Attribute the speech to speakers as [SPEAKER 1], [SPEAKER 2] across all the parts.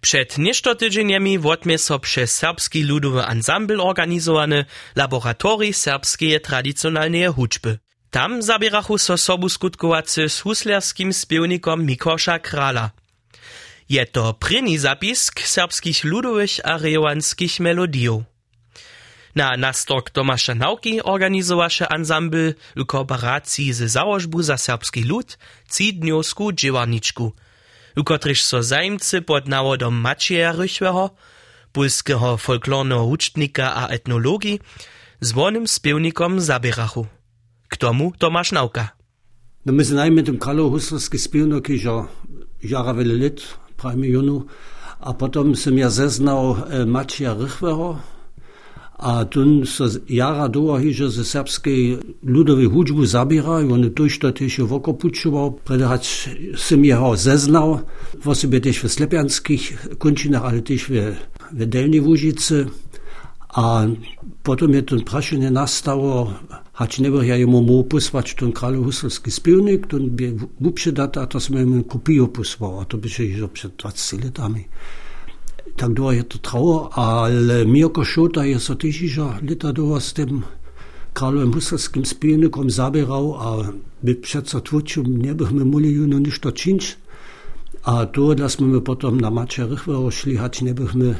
[SPEAKER 1] Przed nieszto tydzieniami wotmie so przez serbski ludowy ansambl organizowany laboratorii serbskie tradycjonalnej hudźby. Tam zabierachu so sobu skutkowacy z huslerskim spiewnikom Mikosza Krala. Je to pryni zapisk serbskich ludowych a rejowanskich melodijów. Na nastok Tomasza Nauki organizowaše ansambl w kooperacji z Założbu za serbski lud Cidniowsku dziewarniczku, w kotryż so zajmcy pod nawodom Macieja Rychweho, polskiego folklornego ucztnika a etnologii, zwonym spiewnikom zabierachu. K tomu Tomasz Nauka.
[SPEAKER 2] No my znajmy ten Karlo Huslerski spiewnik już jara wiele lat, prawie milionu, a potem sam ja zeznał e, Macieja Rychweho, a tun so jara doa hiže ze serbskej ľudovej hudžbu zabíra, on to to tiež vokopučoval, predhať som jeho zeznal, vo sebe tiež v slepianských končinách, ale tiež v, v Delnej. A potom je to prašenie nastalo, hač nebo ja jemu mu posvať ten kráľov huslovský spivnik, to by vúpše data, a to sme mu kopiju posval, a to by še před 20 letami tak długo je to trwało, ale Mirko Szota jest so tysiąca lata długo z tym Karlem Husserskim spielnikom zabierał, a my przecież twórczym nie byśmy mogli no niż to czynić. A to, dass my potem na Macie Rychwero szli, hać nie byśmy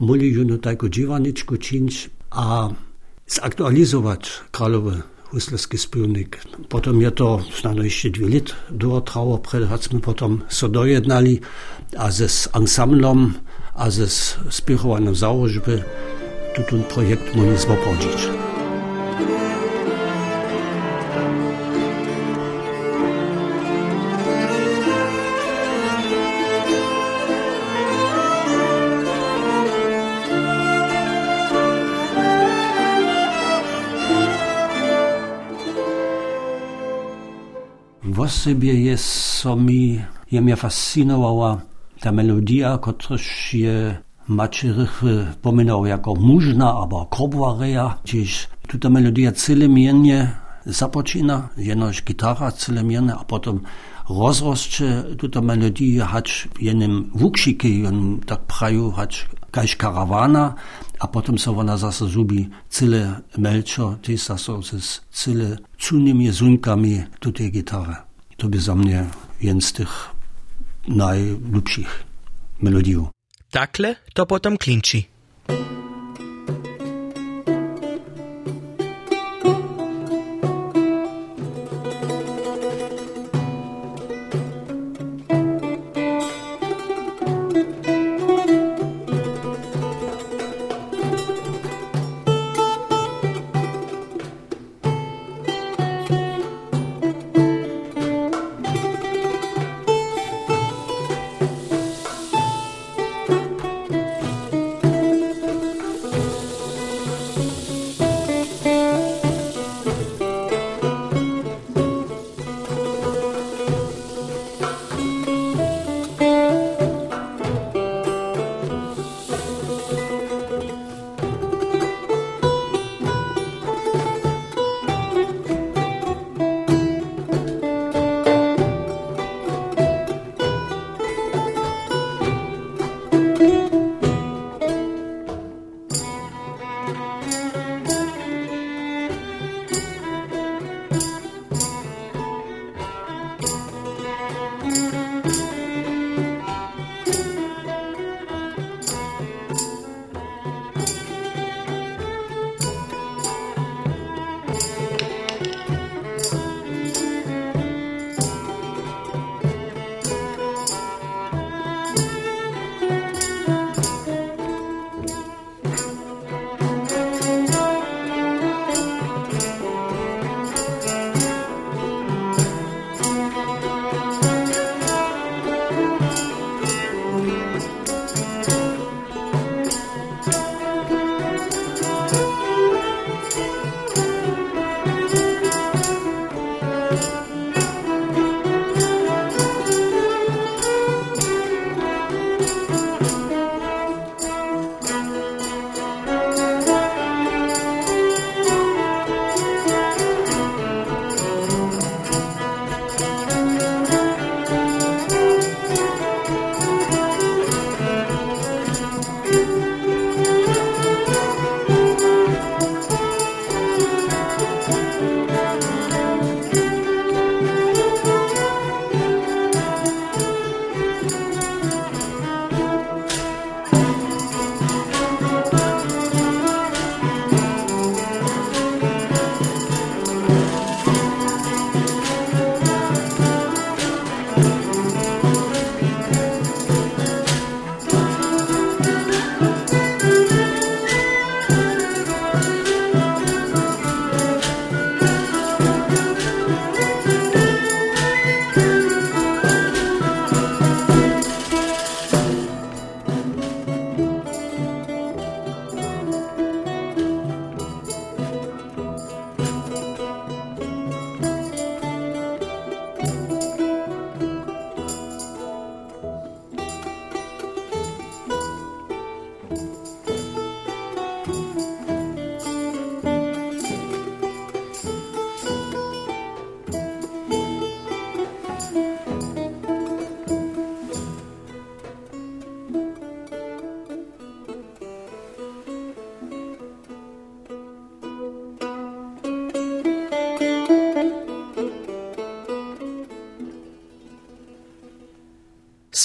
[SPEAKER 2] mogli no taką dziewaniczku czynić, a zaktualizować Karlowy huslerski spiewnik. Potem je to znano jeszcze dwie lat długo trwało, przed potem so dojednali, a ze z ansamblem a ze spiechovaním záložby tutun projekt mohli zvopodzić. W sobie jest, co mi, je mnie fascynowała ta melodia, kotraż je Mačerich pominał jako mužna albo krobwareja, gdzieś ta melodia cyle miennie zapoczyna, jenoż gitara cyle miennie, a potem rozroszcze ta melodia hać jenym wuksiki, on tak praju hać kaś karawana, a potem so ona zase zubi cyle melczo, ty zase z cyle cunnymi zunkami tutaj gitary. To by za mnie jeden z tych najljubših melodij.
[SPEAKER 1] Takle to potem klinči.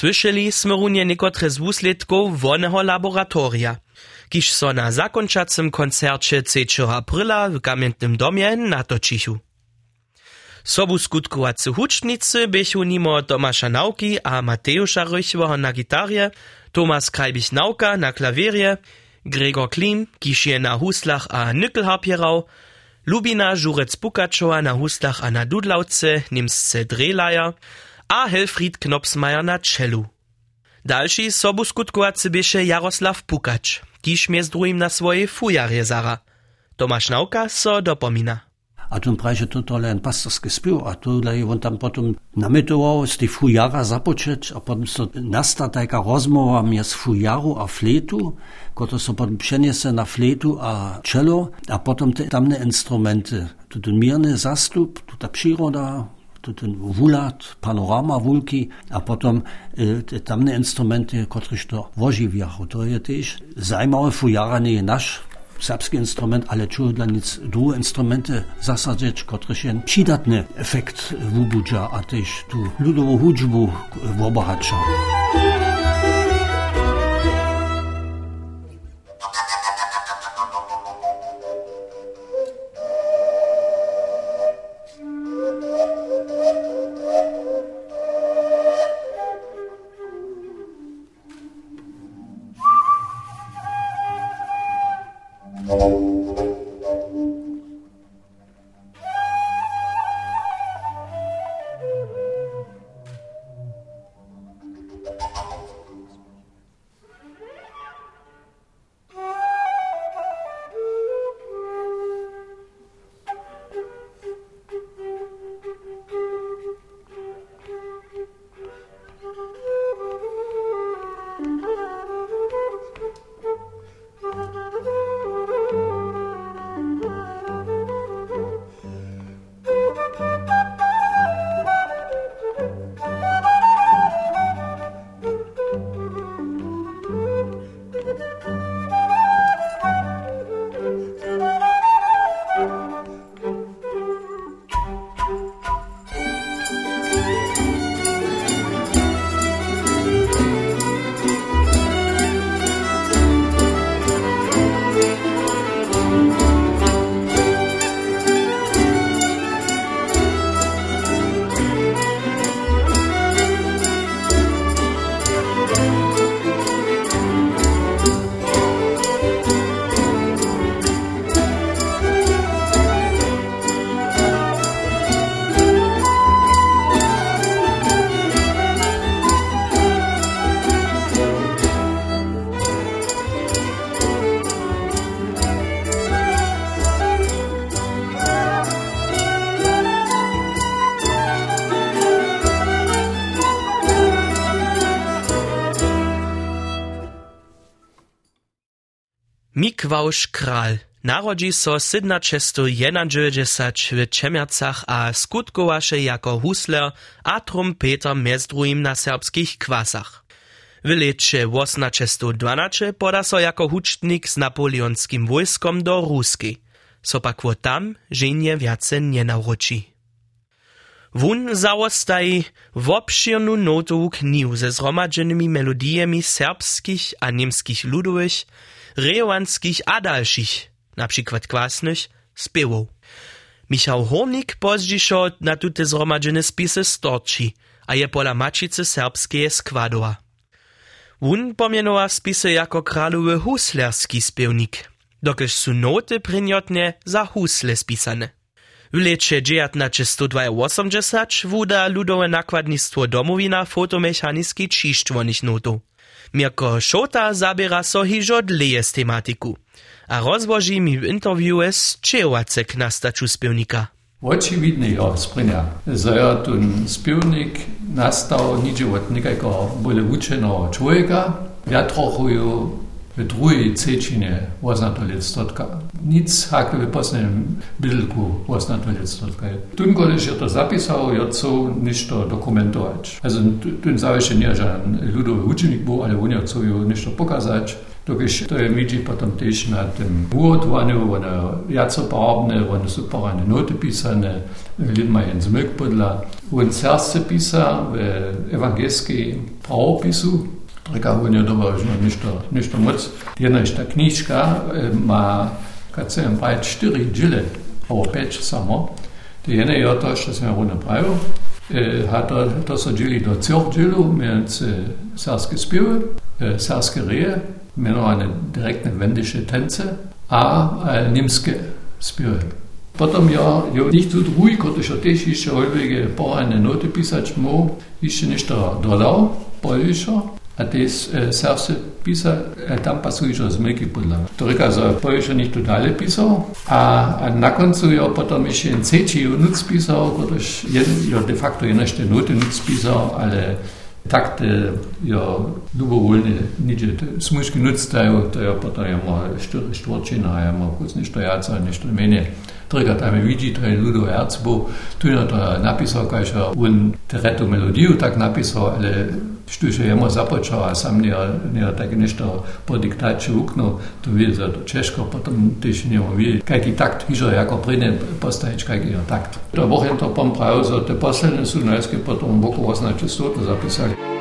[SPEAKER 1] Słyšeli sme runie niekotre z wusledków wolnego laboratoria. Kiž so na zakončacym koncercie 3. aprila w Kamiennym Domie natočichu. Sobu skutkowacy hucznicy bychu nimo Tomasza Nauki a Mateusza Rychwoho na gitarze, Tomas Krajbich-Nauka na klavierie, Gregor Klim, kiż je na huslach a nykelharp hierau, Lubina Żurec-Pukaczowa na huslach a na dudlauce, nimsce Drehleier, a Helfried Knopsmeier na cellu. Dalszy sobu skutkowacy bieše Jaroslav Pukacz, kiż mie z drugim na swojej fujarje zara. Tomasz Nauka so dopomina.
[SPEAKER 2] A tu prawie to to len pastorski spił, a tu je on tam potom namytował z tej fujara zapoczeć, a potem so nasta taka rozmowa między fujaru a fletu, która so potem przeniese na fletu a cello, a potem te tamne instrumenty. Tu ten mierny zastup, tu ta przyroda, ten wulat, panorama wulki, a potom e, te tamne instrumenty, któreś to wožiwiachu. To je też zajmowe fujara nasz serbski instrument, ale czuł dla nic drugie instrumenty zasadzić, które się przydatny efekt wubudza, a też tu ludową hudżbu obohacza.
[SPEAKER 1] Narodzi so 1791 w Čemiercach a skutkowaše jako husler a trumpeter mez drugim na serbskich kwasach. W lecie 1812 poda so jako hucznik z napoleonskim wojskom do Ruski. So pak wo tam nie nauczy. Wun zawostaji wobširnu notu knihu ze zromadźenymi melodijami serbskich a niemskich ludowych, rejowanskich a na przykład kwasnych, spiewow. Michał Hornik pozdźiszo na tute zromadzene spisy storči, a je pola mačice serbskie składowa. Wun pomienowa spisy jako kralowy huslerski spiewnik, dokelž su noty prinjotne za husle spisane. W lecie 1982 wuda ludowe nakładnictwo domowina fotomechaniski čišćvonih notów. Mirko Šota zabiera so hižo dleje z tematiku. A rozłoży mi w interview z Čejowacek na staczu spiewnika.
[SPEAKER 3] Očividne jo sprinja. Zajo ten spiewnik nastał nidzie od nekajko bole učeného człowieka. Ja trochu jo w drugiej trzecinie oznatolectwotka. Nic hake w poslednym bydlku oznatolectwotka. Tun koleś ja to co niż to dokumentować. Also tun zawieszenie nie, że ludowy uczynnik był, ale on niż to pokazać. Dokiż to je widzi potem też na tym uotwaniu, one jaco barwne, one są parane noty pisane, lid ma jen zmyk podla. On serce pisa w ewangelskim prawopisu, Reka on dobar už ništo, ništo moc. Jedna ta knižka ma, kad sem pravi, štiri džile, ovo peč samo. Det ene je to, što sem jo napravil. Har to, to so džili do cel džilu med srpske spive, srpske reje, imenovane direktne vendiše tence, a nemske spive. Potom ja, jo nicht tu drugi, kot je też jeszcze olvege porane noty pisać mo, jeszcze nešto dodał, polišo, a te serce pisa, tam pasuješ zmyki podla. To reka, że polišo nicht totale pisał, a, a na końcu ja potom jeszcze en ceci nuc pisał, kotoż ja de facto jeszcze noty nuc pisał, ale takte jo dobrovoljne nič. Smuški nuc daju, to je potom imamo štvorčina, ja, imamo kusni štojaca, nešto menje. Trga tam je vidi, to je Ludo Ercbo, tu je to napisal, kaj še on tereto melodijo tak napisal, ali Študijujemo započela, sam nije, nije tako nešto po diktači uknu, tu vidi za Češko, potom tiš njemu vidi, kaki takt hižo, jako prine postavić, kaki je no, takt. To bohem to pom pravil, za te posledne su najske, potom boku označi su to zapisali.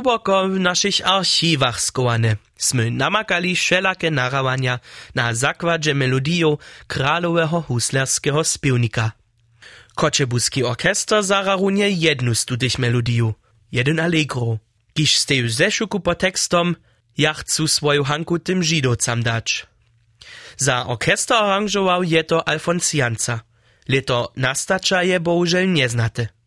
[SPEAKER 1] Głęboko w naszych archiwach skowane smy namakali wszelakie narawania na zakładzie melodiju kralowego huslerskiego spiewnika. Koczebuski orkester zararunie jednu z tych melodiju, jeden allegro, kiż steju zeszuku po tekstom, ja chcę swoją hanku tym żydowcam dać. Za orkester aranżował je to Alfonsjanca. Leto nastacza je bohužel nieznate.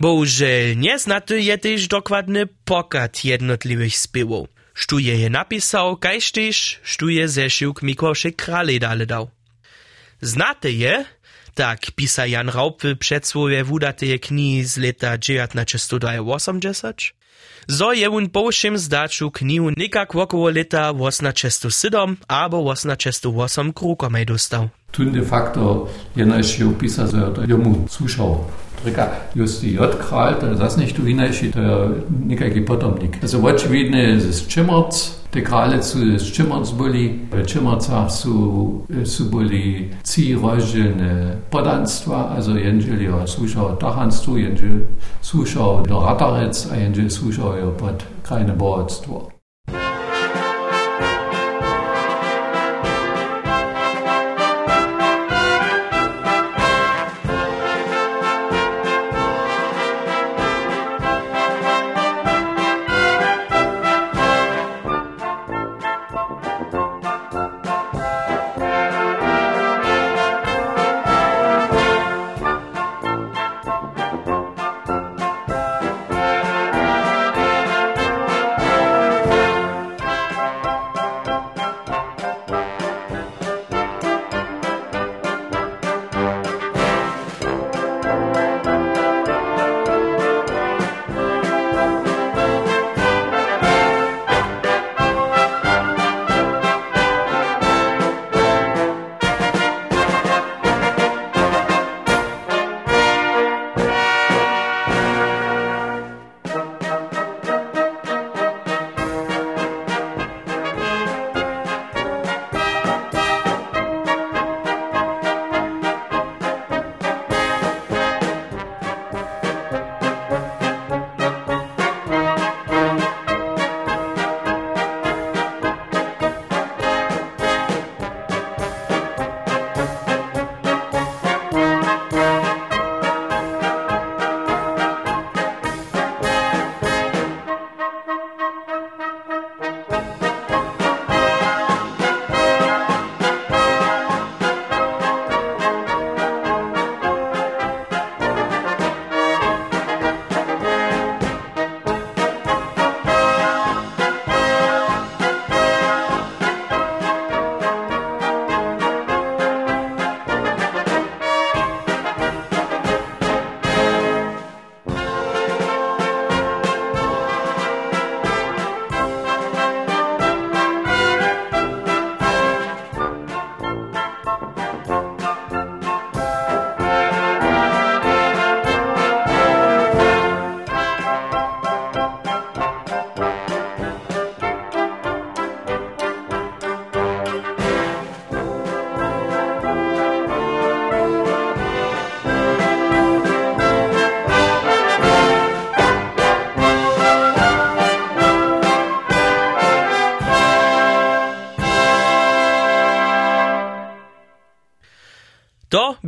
[SPEAKER 1] Bohužel neznaty je też dokładny pokad jednotliwych spiewow. Sztuje je napisał, kajż też sztuje zeszyłk Mikoszek Krale dale dał. Znate je, tak pisa Jan Raup w przedsłowie wudateje knihi z leta 1980, zo je un powszym zdaczu knihu nikak wokoło leta 1807 albo 1808 krukomaj dostał.
[SPEAKER 3] Tun de facto je opisa, że to jemu słuchał. Reka Justi odkralt, zasništovina šita nekakaj potomnik. Za očvidne z Čemorc, ist kraljice z Čemorc boli, v Čemorcah so, so boli ci rožene podanstva, also jenžel je slušal tahanstvo, jenžel slušal do ratarec, a jenžel slušal je pod krajne borodstvo.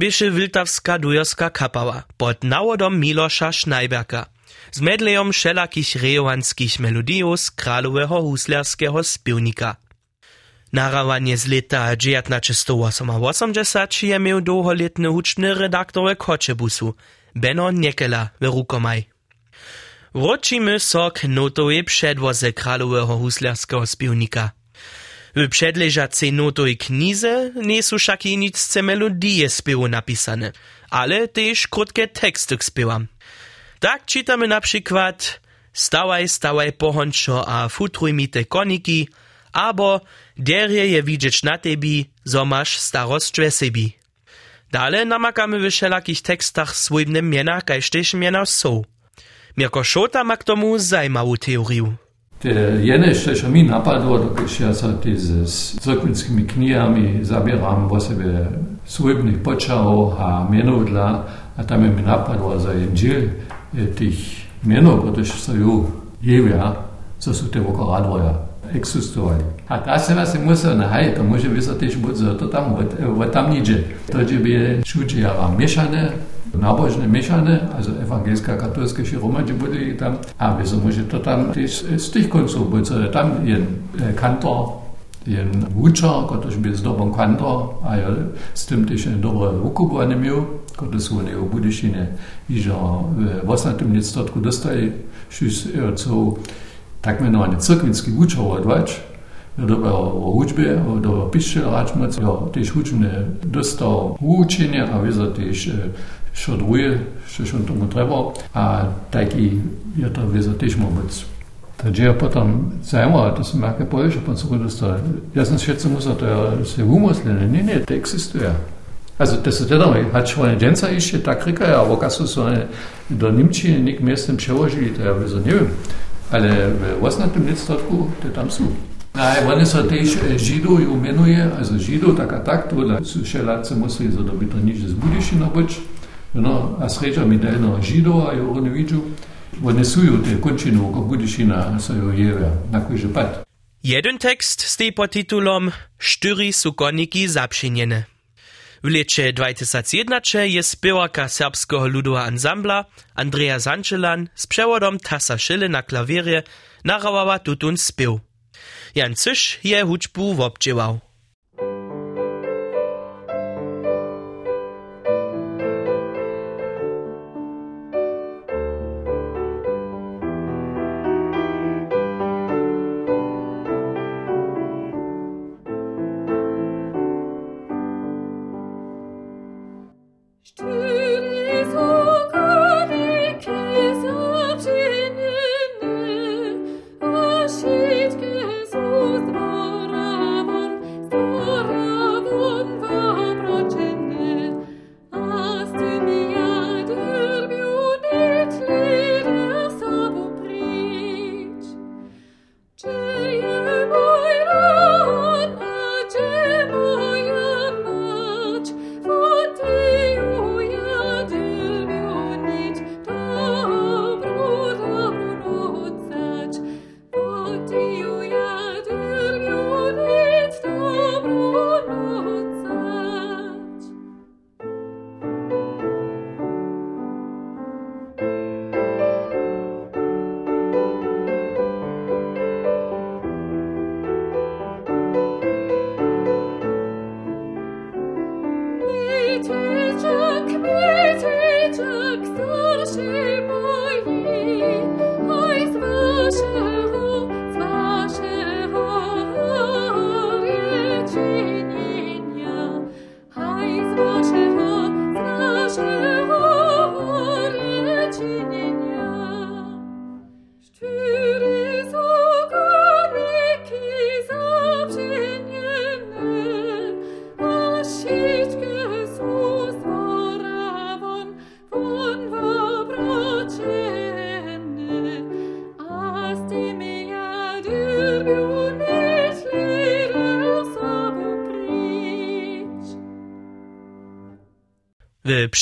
[SPEAKER 1] Bieše Wiltawska dujerska kapała pod nawodom Milosza Schneiberka z medlejom wszelakich rejowanskich melodijów z kralowego huslerskiego spiewnika. Narawanie z leta 1980 je miał długoletny huczny redaktor Koczebusu, Beno Niekela w Rukomaj. Wrócimy so k notowej przedwoze kralowego huslerskiego spiewnika. W przedleżacej notowej knize nie są wszak nic melodije spiewu napisane, ale też krótkie teksty k spiewam. Tak czytamy na przykład Stawaj, stawaj pohončo a futruj mi te koniki, abo derje je widzieć na tebi, zo masz starost sebi. Dale namakamy w wszelakich tekstach swojbne miena, kaž tež miena są. Mirko Szota ma k tomu teorię.
[SPEAKER 3] te jedne što je mi napadlo, dok ja sad s crkvinskimi knjigami zabiram vo sebe svojbnih počao, a mjenovdla, a tam je mi napadlo za enđil tih mjenov, što se ju jevja, co su te vokoradvoja. Existovali. A ta se vas musel nahajati, to može biti tež biti zato tam, v tam niče. To je bi šučijava mešane, nabožne mešane, also evangelska katolska široma, če bili tam, a bi se može to tam tež z tih koncov biti, tam je kantor, jen učer, ktoś by zdobą kantor, a ja z tym też dobre ukubłanie miał, który są nie w Budyšinie, i że w ostatnim niestotku dostali, co tak imenovane crkvinskih učavovač, dobro učbe, dobro piše, račmo, jo tež učne dosta učenja, a veza tež šodruje, še še tomu treba, a taki je to veza tež mogoče. Takže potom zajímavé, to jsem nějaké poješ, pan se dostal. Já jsem šetřil musel, to je vymyslené. Ne, ne, to existuje. Also das ist ja da, hat schon eine Dänzer ist, da kriegt er ja, aber kannst du so eine, do Nimčine nik mestem přeložili, to ja vůbec nevím ale v 18. stoletku to tam sú. A oni so tiež Židov imenuje, also Židov tak a tak, teda šeláce museli zadobiti nič z budišino, boč, no, a sreča mi delno Židov, a jo oni vidžu, odnesujú tie končinu, ko budišina sa jo jeve, na kojže pad.
[SPEAKER 1] Jeden tekst s pod titulom Štyri sú koniki zapšinjene. W lecie 2001 je spiewarka serbskiego ludowego ansambla Andrea Sanchelan z przewodom Tasa Schille na klawierie narawała tutun spiew. Jan Cysz je huczbu wobdziewał.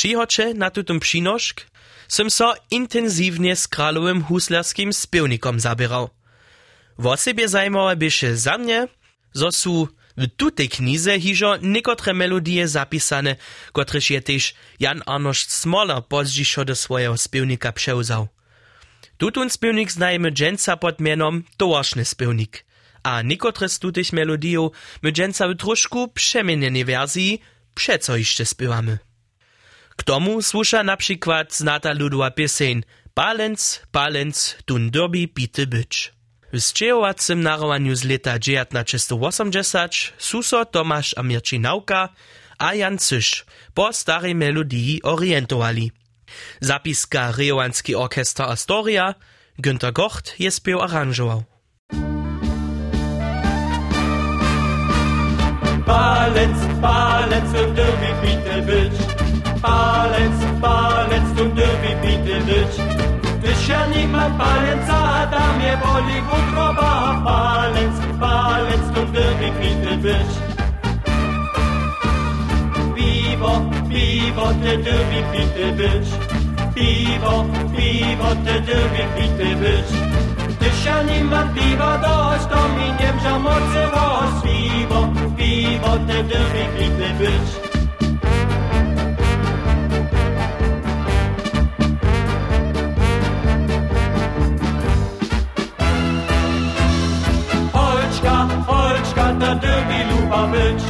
[SPEAKER 1] W przychodzie na tutym przynoszk som so intensywnie z kralowym huslerskim spiewnikom zabierał. W osobie zajmowe bieše za mnie, zo su W tutej knize hižo niekotre melodie zapisane, kotrež je tež Jan Arnošt Smoler pozdzišo do swojego spiewnika przełzał. Tutun spiewnik znajemy dżęca pod mianom Towarszny spiewnik, a niekotre z tutych melodijów my dżęca w troszku przemienionej wersji przeco jeszcze spiewamy. K tomu słusza na przykład znata ludowa pieseń Palenc, palenc, tun derby bity być. W sčejowacym narowaniu z leta 1980 suso Tomasz Amirčinauka a Jan Cyš po starej melodii orientowali. Zapiska Rejowanski Orchester Astoria, Günter Gocht je spiew aranżował.
[SPEAKER 4] Palenc, palenc, tun derby bity być. Palenc, palenc, tun derby bity być. Dzisiaj nie ma palenca, da mnie boli wątroba. Palec, palec, to gdyby pity być. Piwo, piwo, te dyby pity być. Piwo, piwo, te dyby pity być. Dzisiaj nie ma piwa dość, to mi nie wziął mocy roz. Piwo, piwo, te dyby pity być. Ta luba być.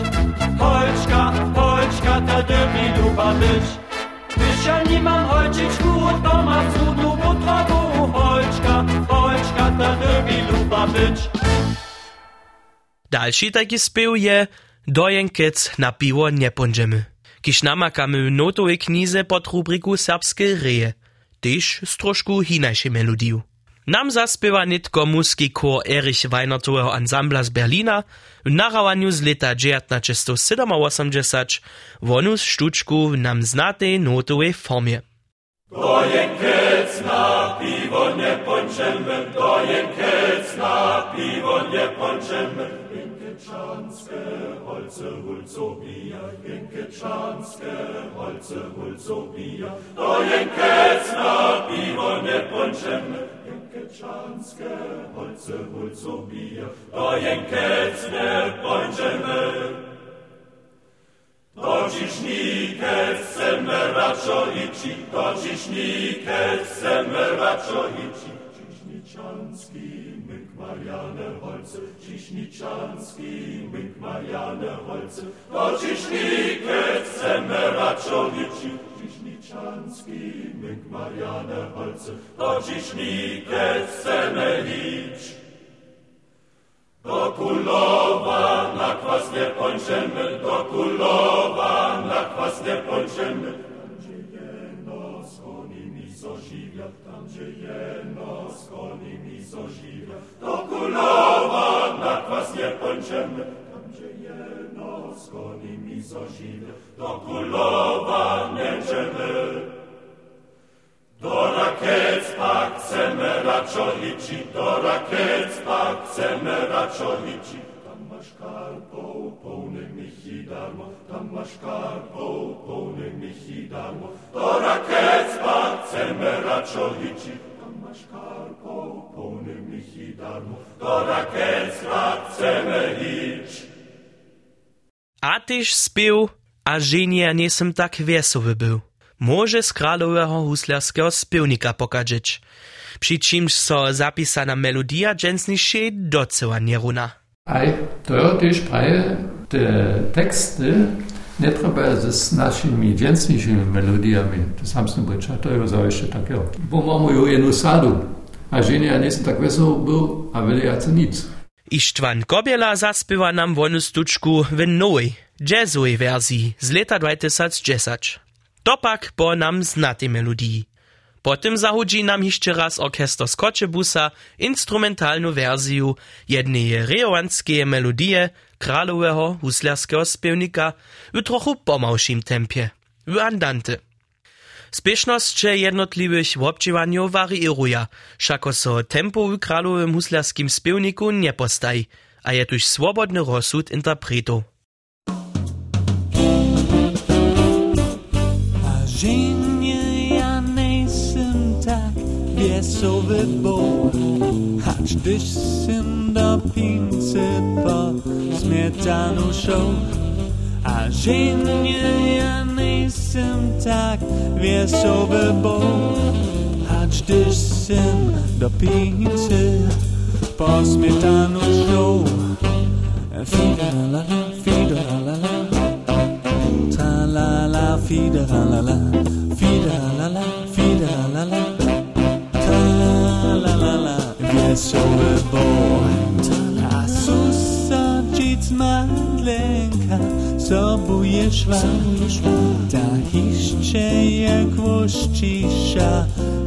[SPEAKER 4] Być. Tysia nie mam ta dymi luba być.
[SPEAKER 1] Dalszy taki spiew je na piwo nie pądziemy. Kiż namakamy notowej knize pod rubryku Serbskie reje. Tyż z troszku hinajszej. Nam zaspiewa nitko muski kor Erich Weinertowego ansambla z Berlina w narawaniu z leta 1987 wonu sztuczku w nam znatej notowej formie.
[SPEAKER 4] Dojenkec na piwo nie pończemy, dojenkec na piwo nie pończemy. Jenkeczanskie holce hulco bija, jenkeczanskie holce hulco bija. Dojenkec na piwo nie pończemy, Jękeczanskie holce hulco bija, do Jękec nie pójdziemy. Do ciśnikę chcemy raczo ići, do ciśnikę chcemy raczo ići. Ciśniczanski myk Mariane Holce, ciśniczanski myk Mariane Holce, do ciśnikę chcemy raczo ići. Янський, мик Мар'яне Гальце, очіч ніке Семеліч. Do Kulowa na kwas nie pończemy, do Kulowa na kwas nie pończemy. Tam, gdzie jeno z konimi zożywia, tam, gdzie jeno z konimi zożywia, do Kulowa na kwas nie pończemy. Tam, gdzie jeno z konimi zożywia, do Kulowa nie czemy. Do rakiet pak chcemy raczo liczy, do rakiet pak chcemy raczo liczy. Tam masz karpą pełny michi darmo, tam masz karpą pełny michi darmo. Do rakiet pak chcemy raczo liczy, tam masz karpą pełny michi darmo. Do rakiet pak chcemy liczy.
[SPEAKER 1] A tyś spił, a żenie nie som tak wesoły był. Może z kralowego huslarskiego spiewnika pokazać, przy czymś so zapisana melodia dżęsniejsze doceła nie runa.
[SPEAKER 3] Aj, to ja też prawie te teksty nie trzeba z naszymi dżęsniejszymi melodiami, to sam sam bycza, to ja zawsze takiego. Bo mamy ju jedną sadu, a żenie ja nie tak wesoły był, a wiele ja nic.
[SPEAKER 1] Ištvan Kobiela zaspiewa nam wonu stuczku w nowej, jazzowej wersji z leta 2010. Topak po nam znatej melodii. Potem zahudzi nam jeszcze raz orkester Skoczebusa instrumentalną wersję jednej rejowanskie melodie kralowego huslarskiego spiewnika w trochu pomałszym tempie, w andante. Spieszność jednotliwych obdziewaniów wariiruje, szako so tempo w kralowym huslarskim spiewniku nie postaj, a je tuż swobodny rozsud interpretów.
[SPEAKER 5] Żenie ja nejsem tak wiesowy bo, hacz dyś syn do pincy po smietanu show. A ziemnie ja nie jestem tak wiesowy bo, hacz dyś syn do pincy po smietanu show. Ta jeszcze jak łoszcisza,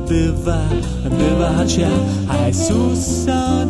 [SPEAKER 5] bywa, bywa cia. A susa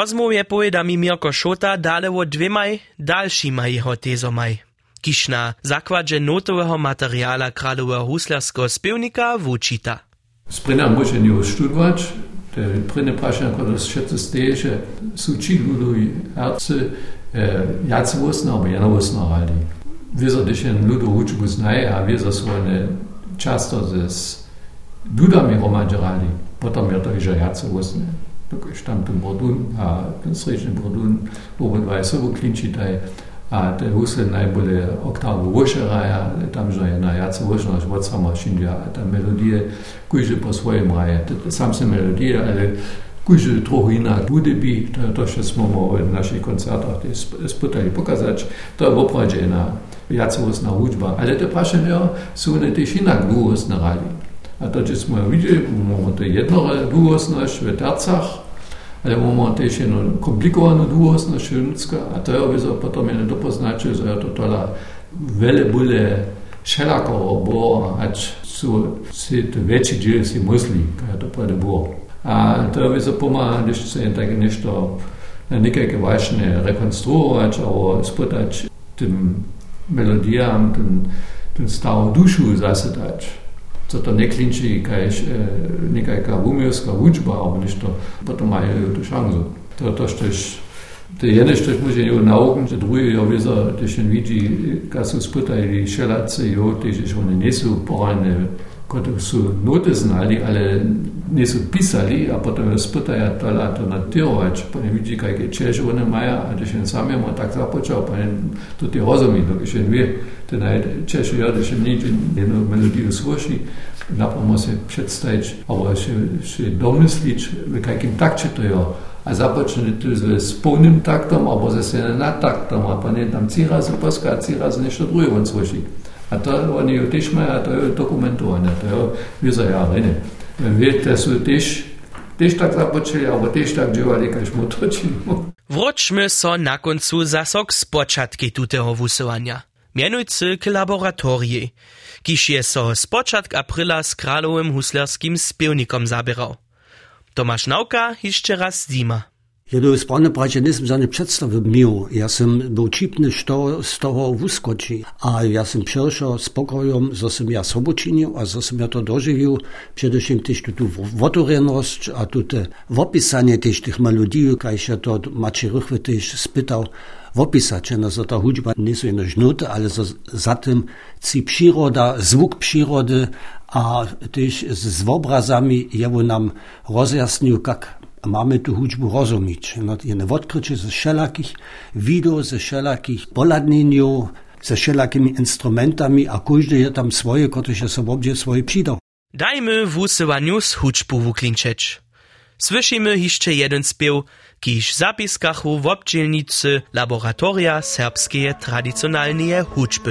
[SPEAKER 1] Rozmowje pojeda mi Mirko Šota dalevo dvemaj daljšima jeho tezomaj, kiš na zakladže notového materiala kradového huslarského spevnika vučita.
[SPEAKER 3] Sprena močenju študovač, to je prene vprašanje, kot se še to steže, so či ludovi herce, jaci vosna, ali jena vosna ali. Vizor, da še en ludo učbo znaje, a vizor so one často z dudami romanžirali, potem je to že jaci vosne. Ten brodun a ten srečný brodun obodvaj sobu klinčitaj a te husle najbolje oktavu vošeraja, tam že je na jace vošno, až od sama šindja, a ta melodije, kujže po svojem raje. Sam se melodije, ale kujže trochu inak bude bi, to to, što smo v našich koncertach sputali pokazać, to je oprađena jacovostna hudžba, ale te prašenja su one tež inak dvuvostne radi. A to, če smo jo videli, imamo to jedno dvuvostnost v tercach, ale imamo tež jedno komplikovano dvuvostnost šunska, a to je ovizo potom je nedopoznačil, že je to tola vele bule šelako bo, ač su si to veći džil si musli, kaj to pojede bo. A to je ovizo pomaga, když se jen tak nešto na nekajke važne rekonstruovač, ovo sputač tym melodijam, ten, ten stavu dušu zasedać. Co to ne klinči kajš, e, nekajka umilska učba, ali nešto, potom majú tú šancu. To, to štež, to je nešto, čo môže ju nauken, že druhý jo vizo, když jen vidí, kad sú spýtajili šeláci, jo, tež, že oni nie sú kot su note znali ali nisu pisali, a potem razpitajo alternativo, več pa ne vidi, kaj je, če že one maja, ali še en sam je tako započel, pa ne, tudi ozami, da še ne ve, te naj, če še ja, da še nič, eno melodijo sluši, napamo se predstavič, ali še, še domislič, v kakim takče to je, a započne tu z, s polnim taktom, ali pa zase ne na taktom, ali pa ne tam cira se poska, cira se nešto drugo on sluši. A to oni ju tiež majú, a to je dokumentované, to je vyzajárenie. Viete, sú tiež, tiež tak započili, alebo tiež tak džívali, keď mu točili.
[SPEAKER 1] Wróćmy so na końcu zasok z początki tutego wusyłania. Mianujcy k laboratorii, kiż je so z początk aprila z kralowym huslerskim spiewnikom zabierał. Tomasz Nauka jeszcze raz zima.
[SPEAKER 2] Jedu správne braće nisam za ne predstavil Ja sam był čipny, što z toho vuskoči. A ja sam přišel s pokojom, zo sam ja sobočinil a zo sam ja to doživil. Především tyž tu votorenosť a tu opisanie tyž tých melodí, kaj ja to Mači Rychve tyž spytal opisać, no zo ta hudźba nie są jeno żnuty, ale zo za tym ci przyroda, zwuk przyrody, a tyż z, z obrazami jewo nam rozjasnił, jak mamy tu hudźbu rozumieć. No, jedne odkrycie ze wszelakich wideo, ze wszelakich poladnieniów, ze wszelakimi instrumentami, a każdy je tam swoje, które się sobie swoje przydał.
[SPEAKER 1] Dajmy w usuwaniu z hudźbu wuklinczeć. Słyszymy jeszcze jeden spiew, kiż zapiskachu w obdzielnicy laboratoria serbskie tradycjonalne hudźby.